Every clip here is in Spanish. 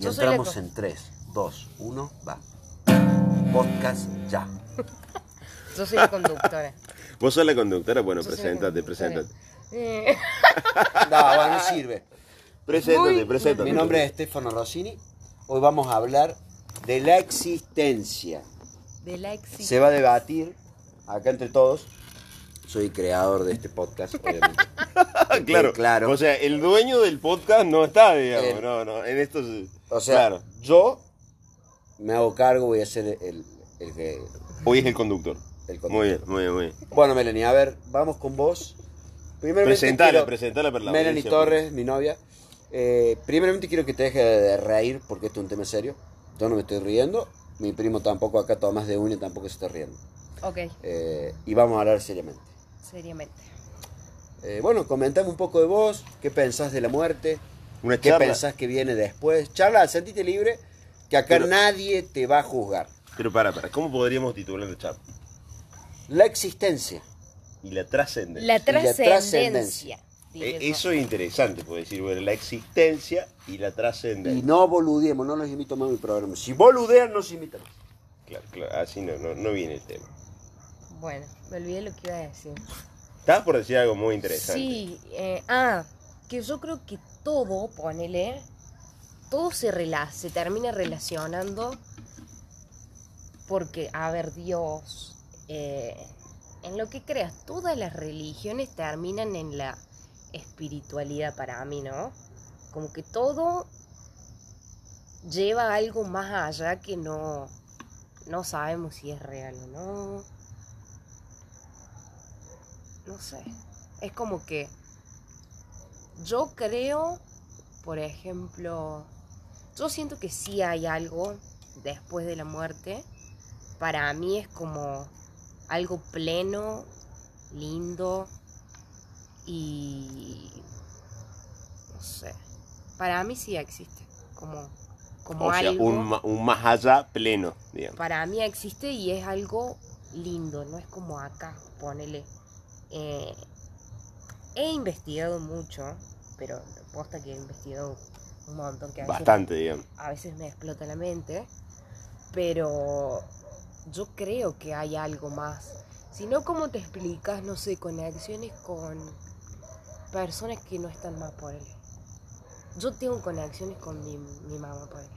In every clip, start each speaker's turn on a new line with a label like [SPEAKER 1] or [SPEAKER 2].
[SPEAKER 1] Y
[SPEAKER 2] Yo
[SPEAKER 1] entramos en 3, 2, 1, va. Podcast ya.
[SPEAKER 2] Yo soy la conductora.
[SPEAKER 3] Vos sos la conductora, bueno,
[SPEAKER 2] Yo
[SPEAKER 3] preséntate, preséntate.
[SPEAKER 2] Eh,
[SPEAKER 1] No, bueno, no sirve.
[SPEAKER 3] Preséntate,
[SPEAKER 2] Muy-
[SPEAKER 3] preséntate.
[SPEAKER 1] Mi nombre es Stefano Rossini. Hoy vamos a hablar de la existencia.
[SPEAKER 2] de la exi-
[SPEAKER 1] Se va a debatir acá entre todos. Soy creador de este podcast, obviamente.
[SPEAKER 3] claro,
[SPEAKER 1] claro.
[SPEAKER 3] O sea, el dueño del podcast no está, digamos.
[SPEAKER 1] Eh,
[SPEAKER 3] no, no, en esto.
[SPEAKER 1] O sea,
[SPEAKER 3] claro,
[SPEAKER 1] yo me hago cargo, voy a ser el, el que.
[SPEAKER 3] hoy es el conductor.
[SPEAKER 1] el conductor.
[SPEAKER 3] Muy bien, muy bien, muy bien.
[SPEAKER 1] Bueno, Melanie, a ver, vamos con vos. Primeramente
[SPEAKER 3] Presentala,
[SPEAKER 1] quiero-
[SPEAKER 3] presentala la
[SPEAKER 1] Melanie Torres, mi novia. Eh, primeramente quiero que te deje de reír porque esto es un tema serio. Yo no me estoy riendo. Mi primo tampoco, acá Tomás de Uña tampoco se está riendo.
[SPEAKER 2] Ok,
[SPEAKER 1] Eh, y vamos a hablar seriamente.
[SPEAKER 2] Seriamente.
[SPEAKER 1] Eh, bueno, comentame un poco de vos, qué pensás de la muerte,
[SPEAKER 3] Una
[SPEAKER 1] qué
[SPEAKER 3] charla.
[SPEAKER 1] pensás que viene después. Charla, sentite libre, que acá
[SPEAKER 3] Pero-
[SPEAKER 1] nadie te va a juzgar.
[SPEAKER 3] Pero para, para, ¿cómo podríamos titular la charla?
[SPEAKER 1] La existencia.
[SPEAKER 3] Y la trascendencia.
[SPEAKER 2] La trascendencia.
[SPEAKER 1] trascendencia.
[SPEAKER 3] Eh,
[SPEAKER 2] diría yo.
[SPEAKER 3] Eso es interesante, puede decir, bueno, la existencia y la
[SPEAKER 1] Y
[SPEAKER 3] trascendencia.
[SPEAKER 1] no boludeemos, no los invito más a mi programa. Si boludean, no se invitan.
[SPEAKER 3] Claro, claro, así no, no, no viene el tema.
[SPEAKER 2] Bueno, me olvidé lo que iba a decir.
[SPEAKER 3] Estabas por decir algo muy interesante.
[SPEAKER 2] Sí, eh, ah, que yo creo que todo, ponele, todo se, rela se termina relacionando porque, a ver, Dios, eh, en lo que creas, todas las religiones terminan en la espiritualidad para mí, ¿no? Como que todo lleva a algo más allá que no, no sabemos si es real o no. No sé. Es como que yo creo, por ejemplo, yo siento que sí hay algo después de la muerte. Para mí es como algo pleno, lindo y no sé. Para mí sí existe, como como
[SPEAKER 3] o sea,
[SPEAKER 2] algo.
[SPEAKER 3] un, un más allá pleno, digamos.
[SPEAKER 2] Para mí existe y es algo lindo, no es como acá, ponele. Eh, he investigado mucho, pero posta que he investigado un montón, que a veces,
[SPEAKER 3] Bastante, digamos.
[SPEAKER 2] a veces me explota la mente, pero yo creo que hay algo más. Si no, ¿cómo te explicas, no sé, conexiones con personas que no están más por él? Yo tengo conexiones con mi, mi mamá por él.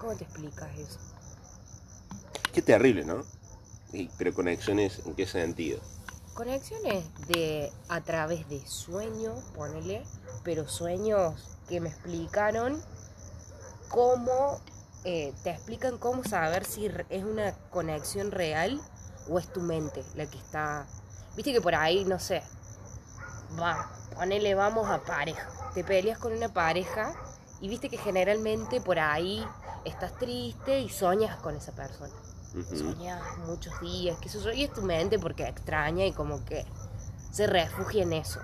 [SPEAKER 2] ¿Cómo te explicas eso?
[SPEAKER 3] Qué terrible, ¿no? Y- pero conexiones, ¿en qué sentido?
[SPEAKER 2] Conexiones de a través de sueños, ponele, pero sueños que me explicaron cómo, eh, te explican cómo saber si es una conexión real o es tu mente la que está... Viste que por ahí, no sé, va, ponele, vamos a pareja. Te peleas con una pareja y viste que generalmente por ahí estás triste y soñas con esa persona
[SPEAKER 3] Ujú.
[SPEAKER 2] soñas muchos días, que eso y es tu mente porque extraña y como que se refugia en eso.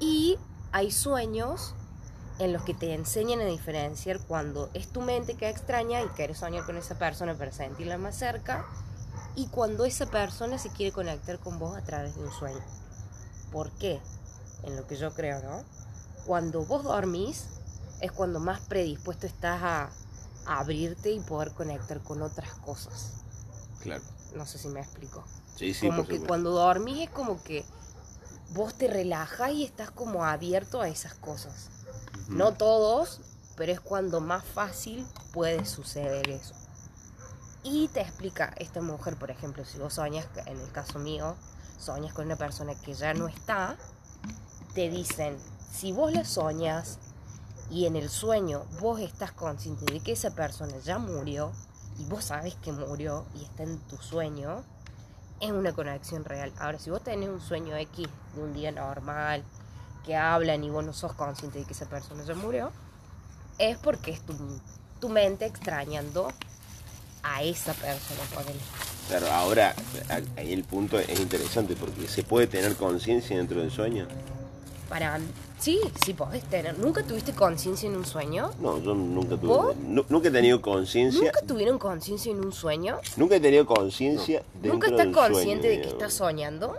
[SPEAKER 2] Y hay sueños en los que te enseñan a diferenciar cuando es tu mente que extraña y quieres soñar con esa persona para sentirla más cerca y cuando esa persona se quiere conectar con vos a través de un sueño. ¿Por qué? En lo que yo creo, ¿no? Cuando vos dormís es cuando más predispuesto estás a abrirte y poder conectar con otras cosas.
[SPEAKER 3] Claro.
[SPEAKER 2] No sé si me explico.
[SPEAKER 3] Sí, sí,
[SPEAKER 2] como
[SPEAKER 3] por
[SPEAKER 2] que
[SPEAKER 3] supuesto.
[SPEAKER 2] cuando dormís es como que vos te relajas y estás como abierto a esas cosas. No todos, pero es cuando más fácil puede suceder eso. Y te explica esta mujer, por ejemplo, si vos soñas, en el caso mío, soñas con una persona que ya no está, te dicen, si vos la soñas y en el sueño vos estás consciente de que esa persona ya murió y vos sabes que murió y está en tu sueño, es una conexión real. Ahora, si vos tenés un sueño X de un día normal, que hablan y vos no sos consciente de que esa persona ya murió, es porque es tu, tu mente extrañando a esa persona. ponele.
[SPEAKER 3] Claro, ahora el punto es interesante porque se puede tener conciencia dentro del sueño.
[SPEAKER 2] Para sí, sí podés tener. ¿Nunca tuviste conciencia en un sueño?
[SPEAKER 3] No, yo nunca tuve.
[SPEAKER 2] ¿Vos?
[SPEAKER 3] nu- nunca he tenido conciencia.
[SPEAKER 2] ¿Nunca tuvieron conciencia en un sueño?
[SPEAKER 3] Nunca he tenido conciencia dentro
[SPEAKER 2] ¿Nunca estás
[SPEAKER 3] del
[SPEAKER 2] consciente
[SPEAKER 3] sueño,
[SPEAKER 2] de que
[SPEAKER 3] digamos.
[SPEAKER 2] estás soñando?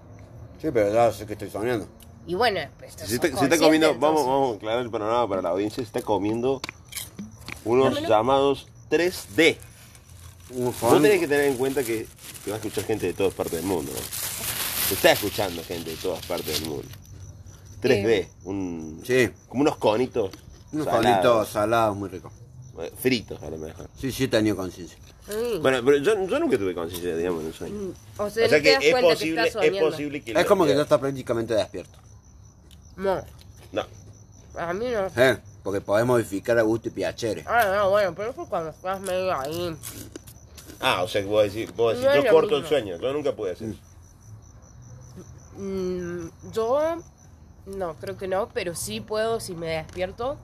[SPEAKER 1] Sí, pero ya sé que estoy soñando.
[SPEAKER 2] Y bueno, pues,
[SPEAKER 3] Se está, se está
[SPEAKER 2] consciente,
[SPEAKER 3] comiendo, vamos,
[SPEAKER 2] entonces.
[SPEAKER 3] vamos a aclarar el panorama para la audiencia, se está comiendo unos
[SPEAKER 2] Dámelo.
[SPEAKER 3] llamados 3D.
[SPEAKER 1] Un
[SPEAKER 3] Vos tenés que tener en cuenta que, que va a escuchar gente de todas partes del mundo, ¿no? Se está escuchando gente de todas partes del mundo. 3D, un,
[SPEAKER 1] Sí,
[SPEAKER 3] como unos conitos.
[SPEAKER 1] unos
[SPEAKER 3] salados,
[SPEAKER 1] conitos salados muy ricos.
[SPEAKER 3] eh, Fritos, a lo mejor.
[SPEAKER 1] Sí, sí he tenido conciencia.
[SPEAKER 2] Mm.
[SPEAKER 3] Bueno, pero yo, yo nunca tuve conciencia, digamos, en un sueño.
[SPEAKER 2] Mm, O
[SPEAKER 3] O
[SPEAKER 2] sea,
[SPEAKER 3] sea
[SPEAKER 2] no te
[SPEAKER 3] que es posible,
[SPEAKER 2] que
[SPEAKER 3] es posible que...
[SPEAKER 1] Es como que ya está prácticamente despierto.
[SPEAKER 2] No,
[SPEAKER 3] No,
[SPEAKER 2] a mí no.
[SPEAKER 1] ¿Eh? Porque podés modificar a gusto y piacere.
[SPEAKER 2] Ah, no, bueno, pero fue cuando estás medio ahí.
[SPEAKER 3] Ah, o sea que vos decís, vos decís
[SPEAKER 2] No
[SPEAKER 3] yo corto el
[SPEAKER 2] mismo.
[SPEAKER 3] sueño, yo nunca pude hacer eso.
[SPEAKER 2] Mm, yo no, creo que no, pero sí puedo si me despierto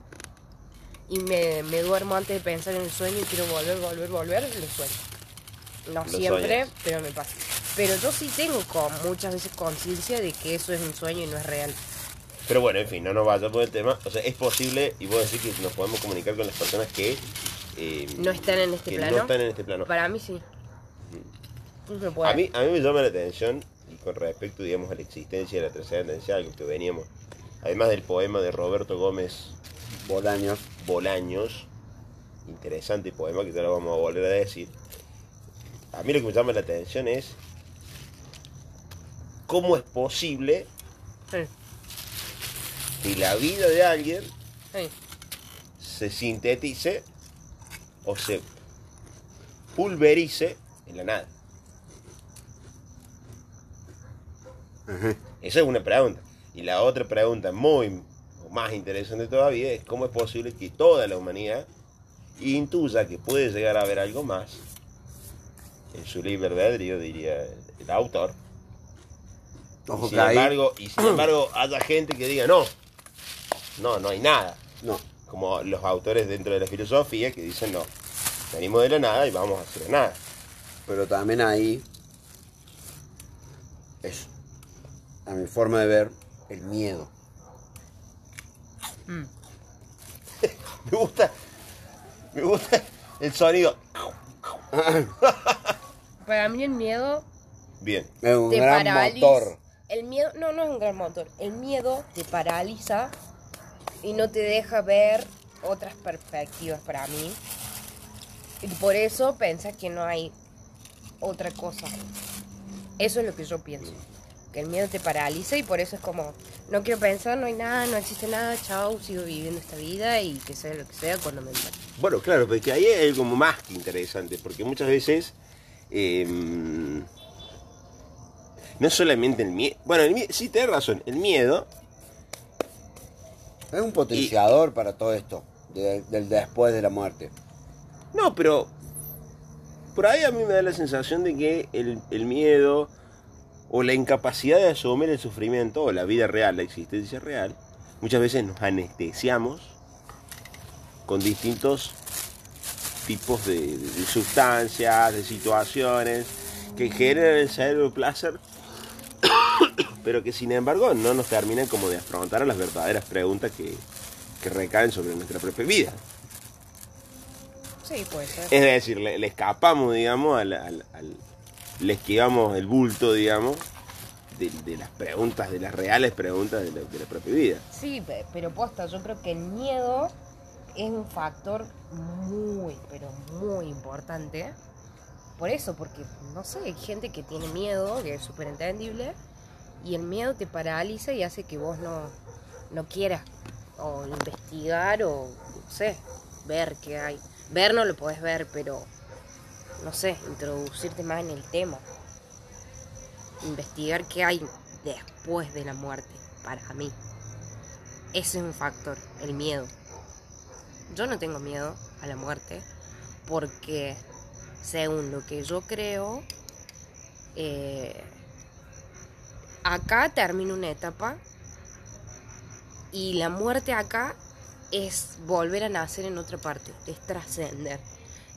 [SPEAKER 2] y me, me duermo antes de pensar en el sueño y quiero volver, volver, volver, lo sueño. No
[SPEAKER 3] Lo
[SPEAKER 2] siempre,
[SPEAKER 3] sueñas.
[SPEAKER 2] pero me pasa. Pero yo sí tengo con, muchas veces conciencia de que eso es un sueño y no es real.
[SPEAKER 3] Pero bueno, en fin, no nos vayamos por el tema. O sea, es posible, y vos decís que nos podemos comunicar con las personas que... eh,
[SPEAKER 2] No están en este plano.
[SPEAKER 3] No están en este plano.
[SPEAKER 2] Para mí sí.
[SPEAKER 3] A mí, a mí me llama la atención, con respecto, digamos, a la existencia de la trascendencia, algo que veníamos, además del poema de Roberto Gómez
[SPEAKER 1] Bolaños.
[SPEAKER 3] Bolaños, interesante poema que ya lo vamos a volver a decir. A mí lo que me llama la atención es cómo es posible
[SPEAKER 2] Sí,
[SPEAKER 3] que la vida de alguien
[SPEAKER 2] sí.
[SPEAKER 3] se sintetice o se pulverice en la nada.
[SPEAKER 1] Ajá.
[SPEAKER 3] Esa es una pregunta. Y la otra pregunta muy o más interesante todavía es cómo es posible que toda la humanidad intuya que puede llegar a haber algo más en su libre albedrío, diría el, autor.
[SPEAKER 1] Ojo
[SPEAKER 3] Y
[SPEAKER 1] que
[SPEAKER 3] sin embargo, y sin embargo haya gente que diga no, no, no hay nada.
[SPEAKER 1] No.
[SPEAKER 3] Como los autores dentro de la filosofía que dicen no, venimos de la nada y vamos a hacer nada.
[SPEAKER 1] Pero también ahí es, a mi forma de ver, el miedo.
[SPEAKER 2] Mm.
[SPEAKER 3] Me gusta, me gusta el sonido.
[SPEAKER 2] Para mí el miedo
[SPEAKER 3] Bien.
[SPEAKER 1] Es un
[SPEAKER 2] te
[SPEAKER 1] gran
[SPEAKER 2] paraliza.
[SPEAKER 1] motor.
[SPEAKER 2] El miedo, no, no es un gran motor. El miedo te paraliza y no te deja ver otras perspectivas para mí. Y por eso pensás que no hay otra cosa. Eso es lo que yo pienso. Que el miedo te paraliza y por eso es como, no quiero pensar, no hay nada, no existe nada, chao, sigo viviendo esta vida y que sea lo que sea cuando me muera.
[SPEAKER 3] Bueno, claro, porque ahí hay algo más que interesante, porque muchas veces eh, no solamente el miedo, bueno, el mie- sí, tenés razón, el miedo,
[SPEAKER 1] Es un potenciador para todo esto, de- del después de la muerte.
[SPEAKER 3] no, pero por ahí a mí me da la sensación de que el, el miedo o la incapacidad de asumir el sufrimiento o la vida real, la existencia real, muchas veces nos anestesiamos con distintos tipos de, sustancias, de situaciones que generan en el cerebro placer, pero que sin embargo no nos terminan como de afrontar a las verdaderas preguntas que, que recaen sobre nuestra propia vida.
[SPEAKER 2] Sí, puede ser.
[SPEAKER 3] Es decir, le, le escapamos, digamos, al, al- al- le esquivamos el bulto, digamos, de, las preguntas, de las reales preguntas de la, propia vida.
[SPEAKER 2] Sí, pe- pero posta, yo creo que el miedo es un factor muy, pero muy importante. Por eso, porque, no sé, hay gente que tiene miedo, que es súper entendible, y el miedo te paraliza y hace que vos no, no quieras o investigar o, no sé, ver qué hay. Ver no lo podés ver, pero, no sé, introducirte más en el tema. Investigar qué hay después de la muerte, para mí. Ese es un factor, el miedo. Yo no tengo miedo a la muerte porque, según lo que yo creo, eh, acá termina una etapa y la muerte acá es volver a nacer en otra parte, es trascender.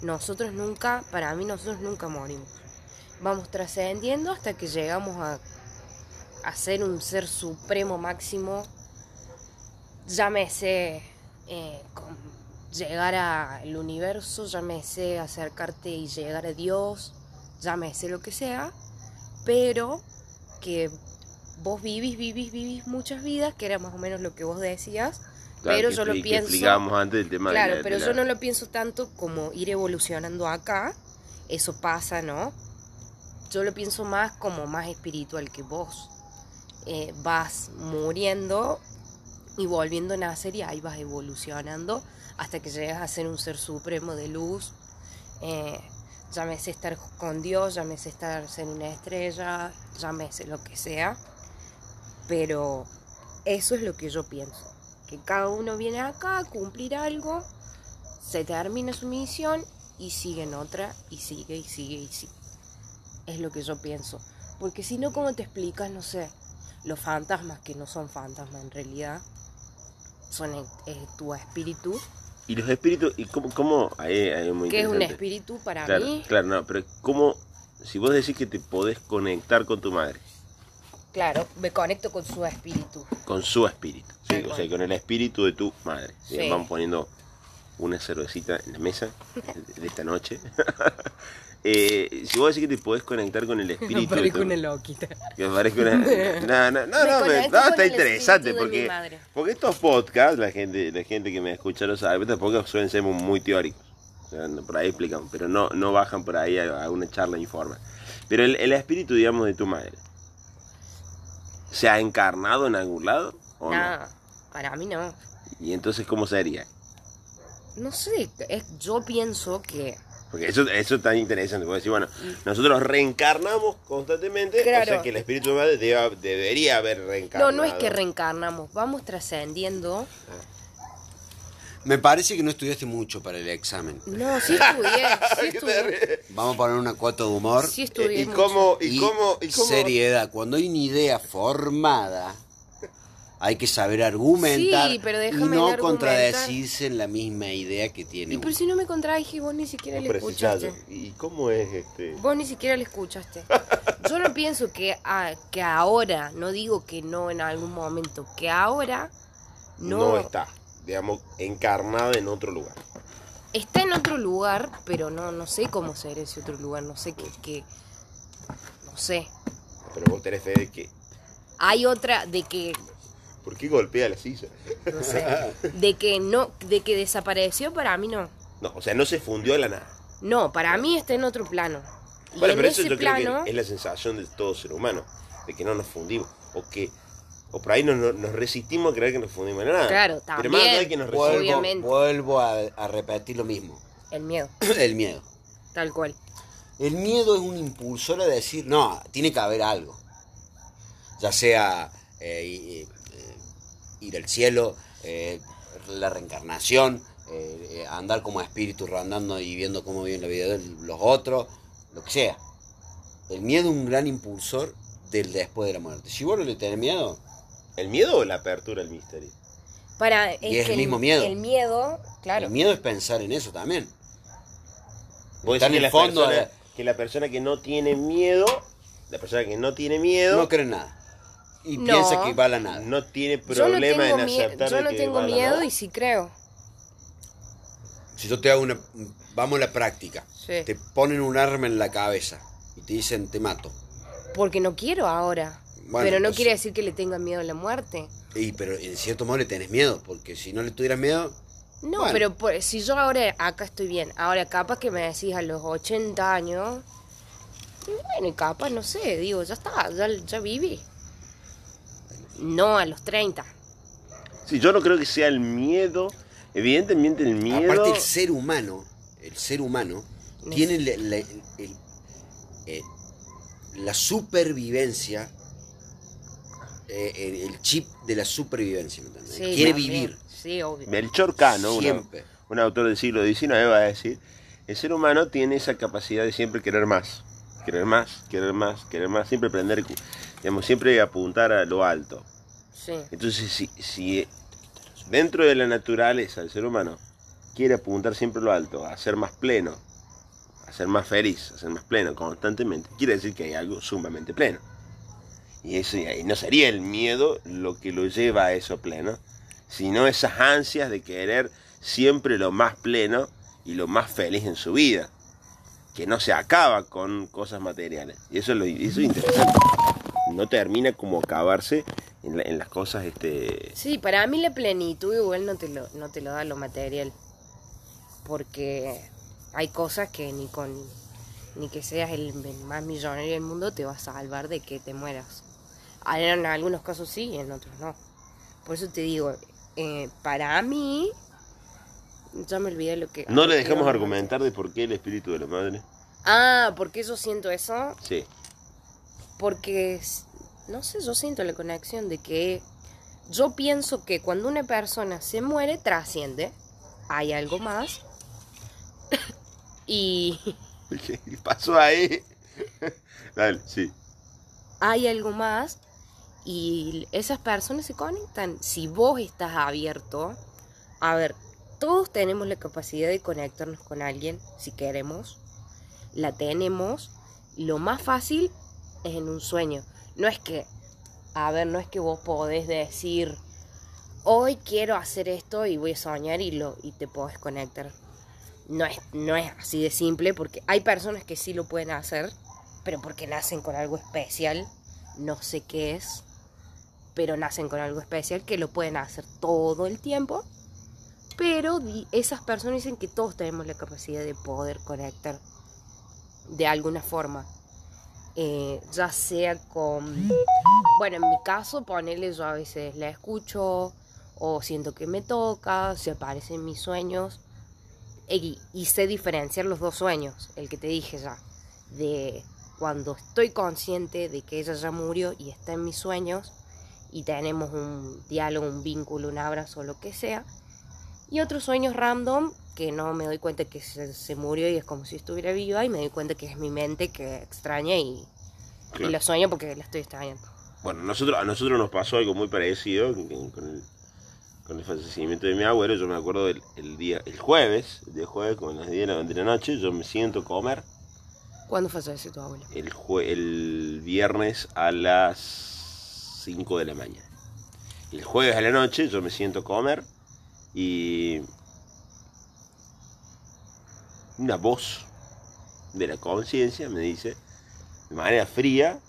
[SPEAKER 2] Nosotros nunca, para mí nosotros nunca morimos. Vamos trascendiendo hasta que llegamos a, a ser un ser supremo máximo llámese eh, con llegar al universo, llámese acercarte y llegar a Dios, llámese lo que sea, pero que vos vivís, vivís, vivís muchas vidas, que era más o menos lo que vos decías,
[SPEAKER 3] Claro,
[SPEAKER 2] pero
[SPEAKER 3] que
[SPEAKER 2] yo lo
[SPEAKER 3] que
[SPEAKER 2] pienso.
[SPEAKER 3] explicábamos antes el tema de
[SPEAKER 2] Claro,
[SPEAKER 3] la-
[SPEAKER 2] pero
[SPEAKER 3] de
[SPEAKER 2] yo
[SPEAKER 3] la-
[SPEAKER 2] no lo pienso tanto como ir evolucionando acá. Eso pasa, ¿no? Yo lo pienso más como más espiritual que vos. Eh, vas muriendo y volviendo a nacer y ahí vas evolucionando hasta que llegas a ser un ser supremo de luz. Eh, llámese estar con Dios, llámese estar ser una estrella, llámese lo que sea. Pero eso es lo que yo pienso. Que cada uno viene acá a cumplir algo, se termina su misión y sigue en otra y sigue y sigue y sigue. Es lo que yo pienso. Porque si no, ¿cómo te explicas, no sé, los fantasmas que no son fantasmas en realidad? Son eh, eh, tu espíritu.
[SPEAKER 3] Y los espíritus, ¿y cómo? cómo ahí, ahí es muy
[SPEAKER 2] ¿Qué es un espíritu para
[SPEAKER 3] Claro,
[SPEAKER 2] mí?
[SPEAKER 3] claro, no, pero ¿cómo? Si vos decís que te podés conectar con tu madre,
[SPEAKER 2] Claro, me conecto con su espíritu.
[SPEAKER 3] con su espíritu, ¿sí? O sea, con el espíritu de tu madre.
[SPEAKER 2] Sí.
[SPEAKER 3] Vamos poniendo una cervecita en la mesa de esta noche. Eh, si vos decís que te podés conectar con el espíritu de tu...
[SPEAKER 2] loquita.
[SPEAKER 3] Que me parezca una... No, no, no,
[SPEAKER 2] Me
[SPEAKER 3] no, me- no, está interesante porque, porque estos podcasts, la gente, la gente que me escucha lo sabe, estos podcasts suelen ser muy teóricos. O sea, no- por ahí explican, pero no, no bajan por ahí a, a una charla informal. Pero el, el espíritu, digamos, de tu madre, ¿se ha encarnado en algún lado? ¿O no?
[SPEAKER 2] No, para mí no.
[SPEAKER 3] Y entonces, ¿cómo sería?
[SPEAKER 2] No sé, es, yo pienso que
[SPEAKER 3] Porque eso, eso está interesante. Porque decir, bueno, nosotros reencarnamos constantemente, o sea que el espíritu debe- debería haber reencarnado.
[SPEAKER 2] No, no es que reencarnamos, vamos trascendiendo.
[SPEAKER 1] Me parece que no estudiaste mucho para el examen.
[SPEAKER 2] No, sí estudié, sí
[SPEAKER 3] ¿Qué te
[SPEAKER 2] estudié.
[SPEAKER 1] Vamos a poner una cuota de humor
[SPEAKER 2] Sí estudié
[SPEAKER 3] ¿Y
[SPEAKER 2] mucho.
[SPEAKER 3] cómo, y,
[SPEAKER 1] y,
[SPEAKER 3] cómo, y cómo?
[SPEAKER 1] seriedad. Cuando hay una idea formada, hay que saber argumentar
[SPEAKER 2] Sí, pero
[SPEAKER 1] y no
[SPEAKER 2] argumentar.
[SPEAKER 1] contradecirse en la misma idea que tiene
[SPEAKER 2] Y
[SPEAKER 1] uno.
[SPEAKER 2] pero si no me contradije, vos ni siquiera le
[SPEAKER 3] Precisado.
[SPEAKER 2] escuchaste.
[SPEAKER 3] ¿Y cómo es este?
[SPEAKER 2] Vos ni siquiera le escuchaste. Yo no pienso que, ah, que ahora, no digo que no en algún momento, que ahora
[SPEAKER 3] No,
[SPEAKER 2] no,
[SPEAKER 3] está, digamos, encarnada en otro lugar.
[SPEAKER 2] está en otro lugar, pero no, no sé cómo ser ese otro lugar, no sé qué, qué- no sé.
[SPEAKER 3] Pero vos tenés fe de que.
[SPEAKER 2] Hay otra de que
[SPEAKER 3] ¿Por qué golpea la silla?
[SPEAKER 2] no sé, de que no, de que desapareció para mí no.
[SPEAKER 3] No, o sea, no se fundió de la nada.
[SPEAKER 2] No, para mí está en otro plano. Y
[SPEAKER 3] Bueno,
[SPEAKER 2] en
[SPEAKER 3] pero eso
[SPEAKER 2] ese
[SPEAKER 3] yo creo
[SPEAKER 2] plano,
[SPEAKER 3] que es la sensación de todo ser humano, de que no nos fundimos, o que, o por ahí nos, nos- resistimos a creer que nos fundimos en nada.
[SPEAKER 2] Claro,
[SPEAKER 3] Pero más allá de
[SPEAKER 2] también.
[SPEAKER 3] que nos
[SPEAKER 1] Vuelvo,
[SPEAKER 3] resistimos,
[SPEAKER 2] Obviamente.
[SPEAKER 1] vuelvo a, a repetir lo mismo.
[SPEAKER 2] el miedo,
[SPEAKER 1] el miedo.
[SPEAKER 2] tal cual.
[SPEAKER 1] El miedo es un impulsor a decir, no, tiene que haber algo. Ya sea eh, eh, ir al cielo, eh, la reencarnación, eh, eh, andar como espíritu rondando y viendo cómo viven la vida de los otros, lo que sea. El miedo es un gran impulsor del después de la muerte. Si vos no le tenés miedo,
[SPEAKER 3] ¿el miedo o la apertura al misterio?
[SPEAKER 2] Para,
[SPEAKER 1] Y es
[SPEAKER 2] que
[SPEAKER 1] el mismo miedo.
[SPEAKER 2] El miedo, claro.
[SPEAKER 1] el miedo es pensar en eso también.
[SPEAKER 3] Vos
[SPEAKER 1] Está
[SPEAKER 3] decís
[SPEAKER 1] en el
[SPEAKER 3] la
[SPEAKER 1] fondo
[SPEAKER 3] persona-
[SPEAKER 1] de-
[SPEAKER 3] que la persona que no tiene miedo, la persona que no tiene miedo,
[SPEAKER 1] No cree en nada. Y
[SPEAKER 2] No.
[SPEAKER 1] piensa que vale a nada.
[SPEAKER 3] no tiene
[SPEAKER 2] yo no
[SPEAKER 3] problema
[SPEAKER 2] tengo,
[SPEAKER 3] en aceptar
[SPEAKER 2] yo
[SPEAKER 3] de
[SPEAKER 2] no
[SPEAKER 3] que
[SPEAKER 2] tengo
[SPEAKER 3] va a la
[SPEAKER 2] miedo y sí creo.
[SPEAKER 1] Si yo te hago una... Vamos a la práctica.
[SPEAKER 2] Sí.
[SPEAKER 1] Te ponen un arma en la cabeza y te dicen te mato.
[SPEAKER 2] Porque no quiero ahora.
[SPEAKER 1] Bueno,
[SPEAKER 2] pero no
[SPEAKER 1] pues-
[SPEAKER 2] quiere decir que le tenga miedo a la muerte.
[SPEAKER 1] Y, pero en cierto modo le tenés miedo, porque si no le tuvieras miedo,
[SPEAKER 2] No,
[SPEAKER 1] Bueno.
[SPEAKER 2] pero por- si yo ahora acá estoy bien, ahora capaz que me decís a los 80 años, y bueno, y capaz, no sé, digo, ya está, ya, ya viví. No a los 30.
[SPEAKER 3] Sí, yo no creo que sea el miedo. Evidentemente el miedo.
[SPEAKER 1] aparte el ser humano, el ser humano tiene la, la- el- eh, la supervivencia, eh, el, el chip de la supervivencia, ¿me entendés?
[SPEAKER 2] Sí,
[SPEAKER 1] Quiere
[SPEAKER 2] también.
[SPEAKER 1] vivir.
[SPEAKER 2] Sí, obvio.
[SPEAKER 3] Melchor Cano, una- un autor del siglo XIX, va a decir: el ser humano tiene esa capacidad de siempre querer más. Querer más, querer más, querer más. Siempre aprender, digamos, siempre apuntar a lo alto.
[SPEAKER 2] Sí.
[SPEAKER 3] Entonces, si, si dentro de la naturaleza el ser humano quiere apuntar siempre a lo alto, a ser más pleno, a ser más feliz, a ser más pleno constantemente, quiere decir que hay algo sumamente pleno. Y eso y no sería el miedo lo que lo lleva a eso pleno, sino esas ansias de querer siempre lo más pleno y lo más feliz en su vida, que no se acaba con cosas materiales. Y eso es, eso es interesante. No termina como acabarse en, la- en las cosas, este...
[SPEAKER 2] Sí, para mí la plenitud igual no te lo, no te lo da lo material. Porque hay cosas que ni con ni que seas el más millonario del mundo te va a salvar de que te mueras. En algunos casos sí, en otros no. Por eso te digo, eh, para mí, ya me olvidé lo que...
[SPEAKER 3] No le dejamos
[SPEAKER 2] no,
[SPEAKER 3] argumentar de por qué el espíritu de la madre.
[SPEAKER 2] Ah, ¿por qué yo siento eso?
[SPEAKER 3] Sí.
[SPEAKER 2] Porque, no sé, yo siento la conexión de que yo pienso que cuando una persona se muere, trasciende, hay algo más. y
[SPEAKER 3] ¿Qué pasó ahí? Dale, sí.
[SPEAKER 2] hay algo más y esas personas se conectan. Si vos estás abierto, a ver, todos tenemos la capacidad de conectarnos con alguien si queremos, la tenemos. Lo más fácil es en un sueño. No es que, a ver, no es que vos podés decir, hoy quiero hacer esto y voy a soñar y, lo, y te podés conectar. No es, no es así de simple porque hay personas que sí lo pueden hacer, pero porque nacen con algo especial, no sé qué es, pero nacen con algo especial que lo pueden hacer todo el tiempo. Pero esas personas dicen que todos tenemos la capacidad de poder conectar de alguna forma. Eh, ya sea con... Bueno, en mi caso, ponerle yo a veces la escucho o siento que me toca, se aparece en mis sueños. Y, y sé diferenciar los dos sueños, el que te dije ya, de cuando estoy consciente de que ella ya murió y está en mis sueños y tenemos un diálogo, un vínculo, un abrazo, lo que sea. Y otros sueños random que no me doy cuenta que se, se murió y es como si estuviera viva y me doy cuenta que es mi mente que extraña y,
[SPEAKER 3] Claro.
[SPEAKER 2] y lo sueño porque la estoy extrañando.
[SPEAKER 3] Bueno, nosotros, a nosotros nos pasó algo muy parecido con con el, con el fallecimiento de mi abuelo. Yo me acuerdo el día, el jueves, el día jueves, como las 10 de la, noche, yo me siento comer.
[SPEAKER 2] ¿Cuándo eso tu abuelo?
[SPEAKER 3] El, jue- el viernes a las 5 de la mañana. El jueves a la noche yo me siento comer y una voz de la conciencia me dice, de manera fría,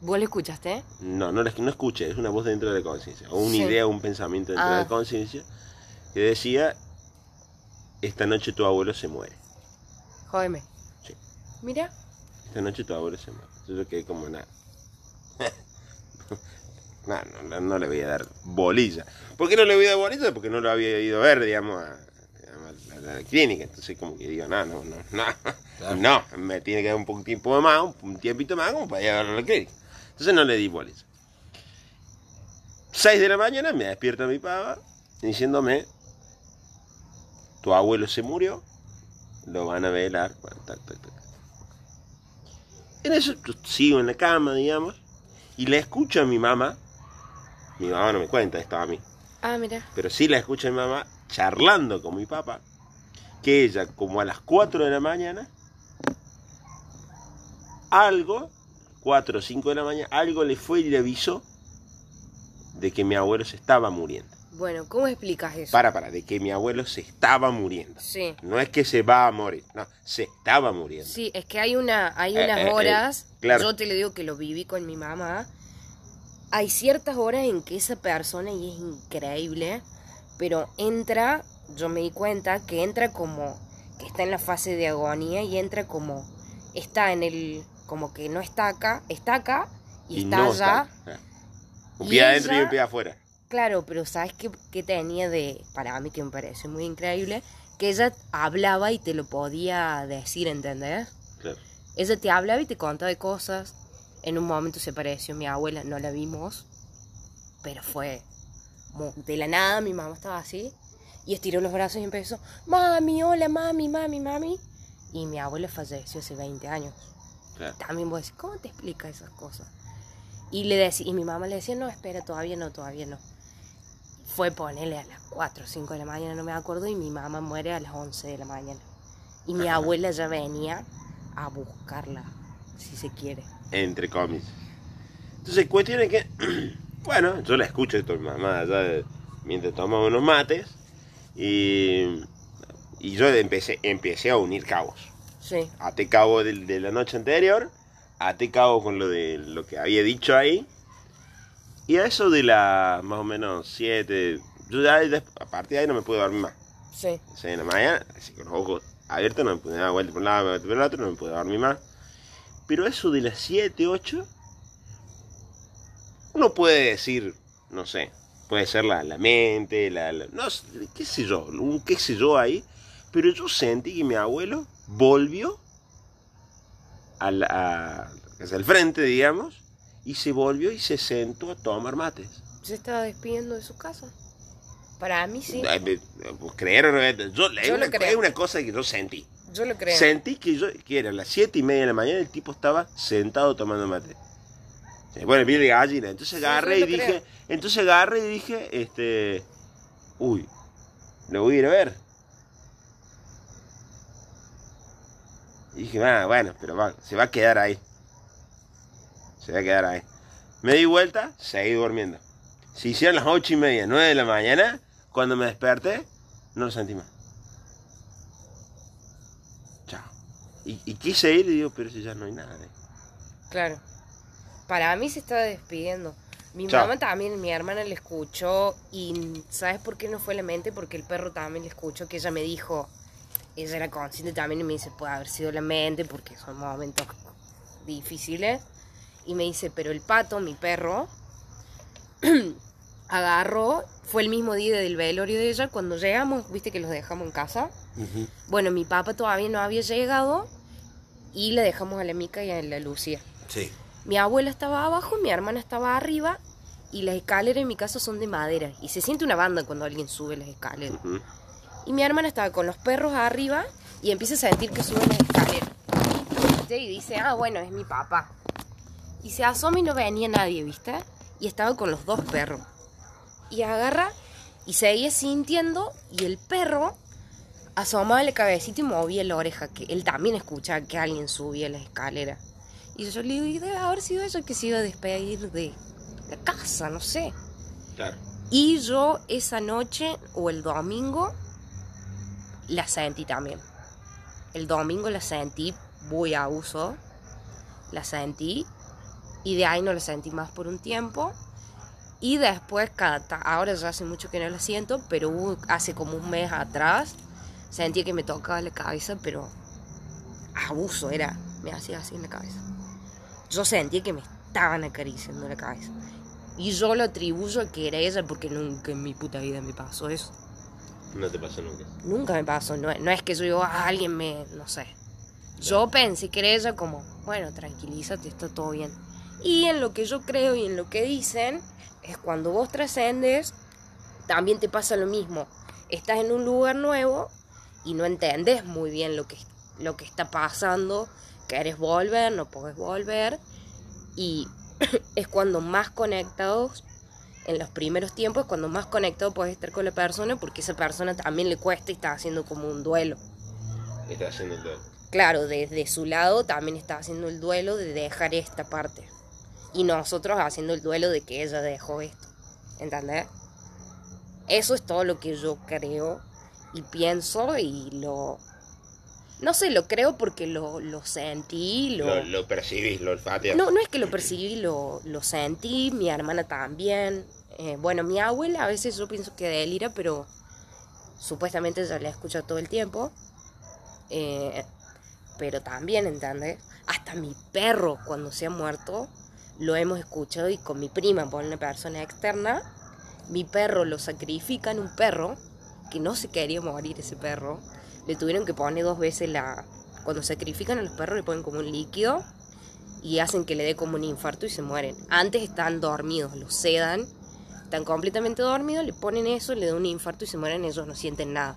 [SPEAKER 2] ¿Vos lo escuchaste?
[SPEAKER 3] no, no, la- no escuché, es una voz dentro de la conciencia, o una
[SPEAKER 2] Sí.
[SPEAKER 3] idea, un pensamiento dentro de
[SPEAKER 2] Ah.
[SPEAKER 3] la conciencia, que decía, esta noche tu abuelo se muere,
[SPEAKER 2] Jódeme.
[SPEAKER 3] Sí.
[SPEAKER 2] Mira,
[SPEAKER 3] esta noche tu abuelo se muere. Entonces yo quedé como nada. No, no, no, le voy a dar bolilla. ¿Por qué no le voy a dar bolilla? Porque no lo había ido a ver, digamos, a, la, a la clínica. Entonces como que digo, no, no, no, no.
[SPEAKER 1] Claro.
[SPEAKER 3] No, me tiene que dar un poco tiempo más, un, un tiempito más como para ir a verlo a la clínica. Entonces no le di bolilla. 6 de la mañana me despierta mi pava diciéndome, tu abuelo se murió, lo van a velar. Bueno, tac, tac, tac. En eso yo sigo en la cama, digamos, y la escucho a mi mamá. Mi mamá no me cuenta esto a mí,
[SPEAKER 2] ah, mira.
[SPEAKER 3] pero sí la escucho a mi mamá charlando con mi papá, que ella, como a las 4 de la mañana, algo, 4 o 5 de la mañana, algo le fue y le avisó de que mi abuelo se estaba muriendo.
[SPEAKER 2] Bueno, ¿cómo explicas eso?
[SPEAKER 3] Para, para, de que mi abuelo se estaba muriendo.
[SPEAKER 2] Sí.
[SPEAKER 3] No es que se va a morir, no, se estaba muriendo.
[SPEAKER 2] Sí, es que hay una, hay
[SPEAKER 3] Eh,
[SPEAKER 2] unas
[SPEAKER 3] eh, eh,
[SPEAKER 2] horas,
[SPEAKER 3] claro.
[SPEAKER 2] yo te lo digo que lo viví con mi mamá, hay ciertas horas en que esa persona, y es increíble, pero entra, yo me di cuenta que entra como, que está en la fase de agonía y entra como, está en el, como que no está acá, está acá y, está
[SPEAKER 3] no
[SPEAKER 2] allá.
[SPEAKER 3] está. Un
[SPEAKER 2] Y
[SPEAKER 3] pie adentro y un pie afuera.
[SPEAKER 2] Claro, pero ¿sabes qué, qué tenía de, para mí que me parece muy increíble? Que ella hablaba y te lo podía decir, ¿entendés?
[SPEAKER 3] Claro.
[SPEAKER 2] Ella te hablaba y te contaba de cosas. En un momento se pareció mi abuela, no la vimos, pero fue de la nada, mi mamá estaba así y estiró los brazos y empezó, mami, hola, mami, mami, mami. Y mi abuela falleció hace 20 años.
[SPEAKER 3] Claro.
[SPEAKER 2] También vos decís, ¿cómo te explica esas cosas? Y, le decía, y mi mamá le decía, no, espera, todavía no, todavía no. Fue ponerle a las 4 o 5 de la mañana, no me acuerdo, y mi mamá muere a las 11 de la mañana. Y mi abuela ya venía a buscarla, si se quiere.
[SPEAKER 3] Entre comillas. Entonces, cuestión es que, bueno, yo la escucho esto, mi mamá allá de- mientras tomamos unos mates y, y yo empecé, empecé a unir cabos.
[SPEAKER 2] Sí,
[SPEAKER 3] Até cabo del- de, la noche anterior, até cabo con lo de lo que había dicho ahí Y a eso de la más o menos 7, yo ya a partir de ahí no me puedo dormir más.
[SPEAKER 2] Sí.
[SPEAKER 3] O sea, en la mañana, así con los ojos abiertos, no me puedo dar vuelta por un lado, vuelta por el otro, no me puedo dormir más. Pero eso de las 7, 8, uno puede decir, no sé, puede ser la, la mente, la, la- no qué sé yo, un qué sé yo ahí, pero yo sentí que mi abuelo volvió a la, a, hacia el frente, digamos, y se volvió y se sentó a tomar mates.
[SPEAKER 2] Se estaba despidiendo de su casa. Para mí sí.
[SPEAKER 3] Creer o no, yo, es,
[SPEAKER 2] Yo
[SPEAKER 3] una,
[SPEAKER 2] creo.
[SPEAKER 3] es una cosa que yo sentí.
[SPEAKER 2] Yo lo creo.
[SPEAKER 3] Sentí que yo, que era las siete y media de la mañana, el tipo estaba sentado tomando mate. Piel de gallina. Entonces agarré
[SPEAKER 2] sí,
[SPEAKER 3] y dije,
[SPEAKER 2] creo.
[SPEAKER 3] entonces agarré y dije, este, uy, lo voy a ir a ver. Y dije, ah, bueno, pero va, se va a quedar ahí. Se va a quedar ahí. Me di vuelta, seguí durmiendo. Si hicieron las ocho y media, nueve de la mañana, cuando me desperté, no lo sentí más. Chao. Y, y quise ir y digo, pero si ya no hay nada. ¿eh?
[SPEAKER 2] Claro. Para mí se estaba despidiendo. Mi
[SPEAKER 3] Chao.
[SPEAKER 2] mamá también, mi hermana le escuchó y ¿sabes por qué no fue la mente? Porque el perro también le escuchó que ella me dijo, ella era consciente también y me dice, puede haber sido la mente porque son momentos difíciles. Y me dice, pero el pato, mi perro, agarró, fue el mismo día del velorio de ella, cuando llegamos, viste que los dejamos en casa. Bueno, mi papá todavía no había llegado y le dejamos a la Mica y a la Lucía.
[SPEAKER 1] Sí.
[SPEAKER 2] Mi abuela estaba abajo, mi hermana estaba arriba y las escaleras en mi casa son de madera y se siente una banda cuando alguien sube las escaleras. Y mi hermana estaba con los perros arriba y empieza a sentir que suben las escaleras. Y dice, ah, bueno, es mi papá. Y se asoma y no venía nadie, ¿viste? Y estaba con los dos perros. Y agarra y seguía sintiendo y el perro asomaba la cabecita y movía la oreja, que él también escuchaba que alguien subía las escaleras. Y yo le digo, debe haber sido ella que se iba a despedir de la casa, no sé.
[SPEAKER 3] Claro.
[SPEAKER 2] Y yo esa noche o el domingo la sentí también. El domingo la sentí muy a uso. La sentí. Y de ahí no la sentí más por un tiempo. Y después, cada ahora ya hace mucho que no la siento, pero hubo- hace como un mes atrás sentí que me tocaba la cabeza, pero abuso era. Me hacía así en la cabeza. Yo sentí que me estaban acariciando la cabeza. Y yo lo atribuyo a que era ella porque nunca en mi puta vida me pasó eso.
[SPEAKER 3] No te pasó nunca.
[SPEAKER 2] Nunca me pasó. No, no es que yo digo, "Ah, alguien me. No sé. Yo pensé que era ella como, bueno, tranquilízate, está todo bien. Y en lo que yo creo y en lo que dicen, es cuando vos trascendes, también te pasa lo mismo. Estás en un lugar nuevo y no entendés muy bien lo que, lo que está pasando. Querés volver, no podés volver. Y es cuando más conectados, en los primeros tiempos, cuando más conectado puedes estar con la persona, porque esa persona también le cuesta y está haciendo como un duelo.
[SPEAKER 3] Está haciendo todo.
[SPEAKER 2] Claro, desde su lado también está haciendo el duelo de dejar esta parte. Y nosotros haciendo el duelo de que ella dejó esto. ¿Entendés? Eso es todo lo que yo creo y pienso y lo... No sé, lo creo porque lo, lo sentí, lo...
[SPEAKER 3] Lo, lo percibís, lo olfateas.
[SPEAKER 2] No, no es que lo percibí, lo, lo sentí, mi hermana también. Eh, bueno, mi abuela a veces yo pienso que delira, pero supuestamente ya la escucho todo el tiempo. Eh, pero también, ¿entendés? Hasta mi perro, cuando se ha muerto, lo hemos escuchado y con mi prima, por una persona externa, mi perro lo sacrifican, un perro, que no se quería morir ese perro, le tuvieron que poner dos veces la... Cuando sacrifican a los perros le ponen como un líquido y hacen que le dé como un infarto y se mueren. Antes están dormidos, los sedan, están completamente dormidos, le ponen eso, le da un infarto y se mueren, ellos no sienten nada.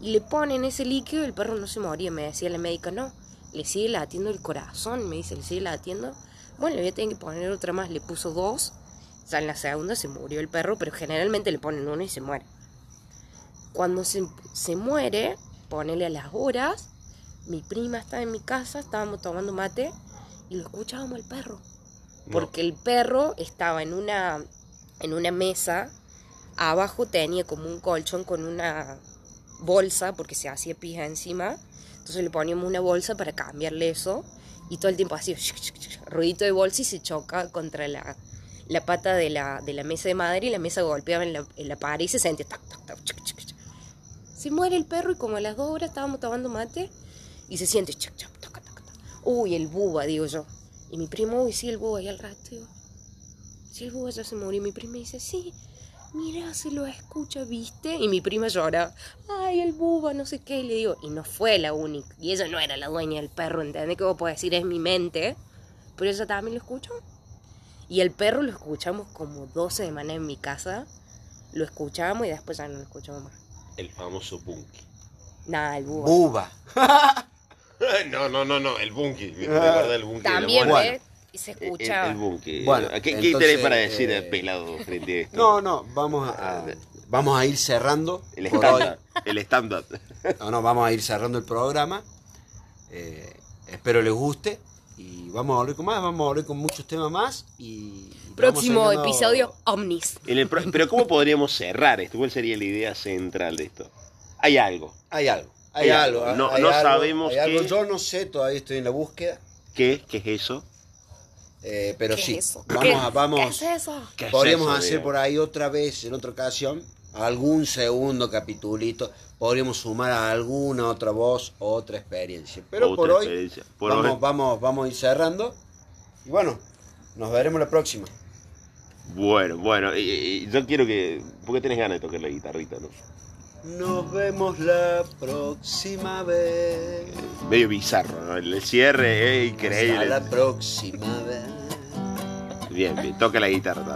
[SPEAKER 2] Y le ponen ese líquido y el perro no se moría, me decía la médica, no, le sigue latiendo el corazón, me dice, le sigue latiendo. Bueno, le voy a tener que poner otra más, le puso dos, ya en la segunda se murió el perro, pero generalmente le ponen uno y se muere. Cuando se, se muere, ponele a las horas, mi prima estaba en mi casa, estábamos tomando mate y lo escuchábamos al perro.
[SPEAKER 3] No.
[SPEAKER 2] Porque el perro estaba en una, en una mesa, abajo tenía como un colchón con una bolsa, porque se hacía pija encima. Entonces le poníamos una bolsa para cambiarle eso. Y todo el tiempo hacía ruidito de bolsa y se choca contra la, la pata de la, de la mesa de madera y la mesa golpeaba en la, en la pared y se sentía tac, tac, tac. Se muere el perro y como a las dos horas estábamos tomando mate y se siente chac, chac, tac, tac, tac. Uy, el buba, digo yo. Y mi primo, uy, sí, el buba. Y al rato digo, sí, el buba ya se murió. Y mi prima dice, sí, mira, se lo escucha, ¿viste? Y mi prima llora, ay, el buba, no sé qué. Y le digo, y no fue la única. Y ella no era la dueña del perro, ¿entendés? Que vos podés decir, es mi mente. Pero ella también lo escuchó. Y el perro lo escuchamos como 12 semanas en mi casa. Lo escuchábamos y después ya no lo escuchamos más.
[SPEAKER 3] El famoso Bunky.
[SPEAKER 2] Nada, el buba.
[SPEAKER 1] Buba.
[SPEAKER 3] no, no, no, no, el Bunky. Me acordé del Bunky.
[SPEAKER 2] También,
[SPEAKER 3] muerte.
[SPEAKER 2] Y se
[SPEAKER 3] El,
[SPEAKER 2] escuchaba.
[SPEAKER 3] el.
[SPEAKER 1] Bueno,
[SPEAKER 3] ¿qué, qué
[SPEAKER 1] entonces,
[SPEAKER 3] tenés para decir
[SPEAKER 1] eh,
[SPEAKER 3] eh, pelado frente a esto?
[SPEAKER 1] No, no, vamos a, vamos a ir cerrando.
[SPEAKER 3] el estándar. El estándar.
[SPEAKER 1] No, no, vamos a ir cerrando el programa. Eh, espero les guste. Y vamos a volver con más, vamos a volver con muchos temas más. Y y
[SPEAKER 2] Próximo episodio, Omnis.
[SPEAKER 3] En el pro- Pero ¿cómo podríamos cerrar esto? ¿Cuál sería la idea central de esto? Hay algo.
[SPEAKER 1] Hay algo. Hay,
[SPEAKER 3] Hay
[SPEAKER 1] algo.
[SPEAKER 3] algo. No-
[SPEAKER 1] hay
[SPEAKER 3] no
[SPEAKER 1] algo,
[SPEAKER 3] sabemos
[SPEAKER 1] hay algo.
[SPEAKER 3] qué.
[SPEAKER 1] Yo no sé, todavía estoy en la búsqueda.
[SPEAKER 3] ¿Qué? ¿Qué es eso?
[SPEAKER 1] Eh, pero
[SPEAKER 2] ¿Qué
[SPEAKER 1] sí,
[SPEAKER 2] es eso?
[SPEAKER 1] vamos
[SPEAKER 2] ¿Qué-
[SPEAKER 1] a, vamos.
[SPEAKER 2] ¿Qué es eso?
[SPEAKER 3] ¿Qué es
[SPEAKER 1] Podríamos
[SPEAKER 3] eso,
[SPEAKER 1] hacer por ahí otra vez, en otra ocasión, algún segundo capitulito. Podríamos sumar a alguna otra voz, otra experiencia. Pero
[SPEAKER 3] Otra
[SPEAKER 1] por hoy,
[SPEAKER 3] experiencia. Por
[SPEAKER 1] vamos,
[SPEAKER 3] hoy.
[SPEAKER 1] vamos, vamos a ir cerrando. Y bueno, nos veremos la próxima.
[SPEAKER 3] Bueno, bueno, y- y- yo quiero que... ¿Por qué tenés ganas de tocar la guitarrita, no?
[SPEAKER 1] Nos vemos la próxima vez.
[SPEAKER 3] Medio bizarro, ¿no? El cierre es
[SPEAKER 1] Hasta
[SPEAKER 3] increíble.
[SPEAKER 1] la próxima vez.
[SPEAKER 3] Bien, bien, toca la guitarra.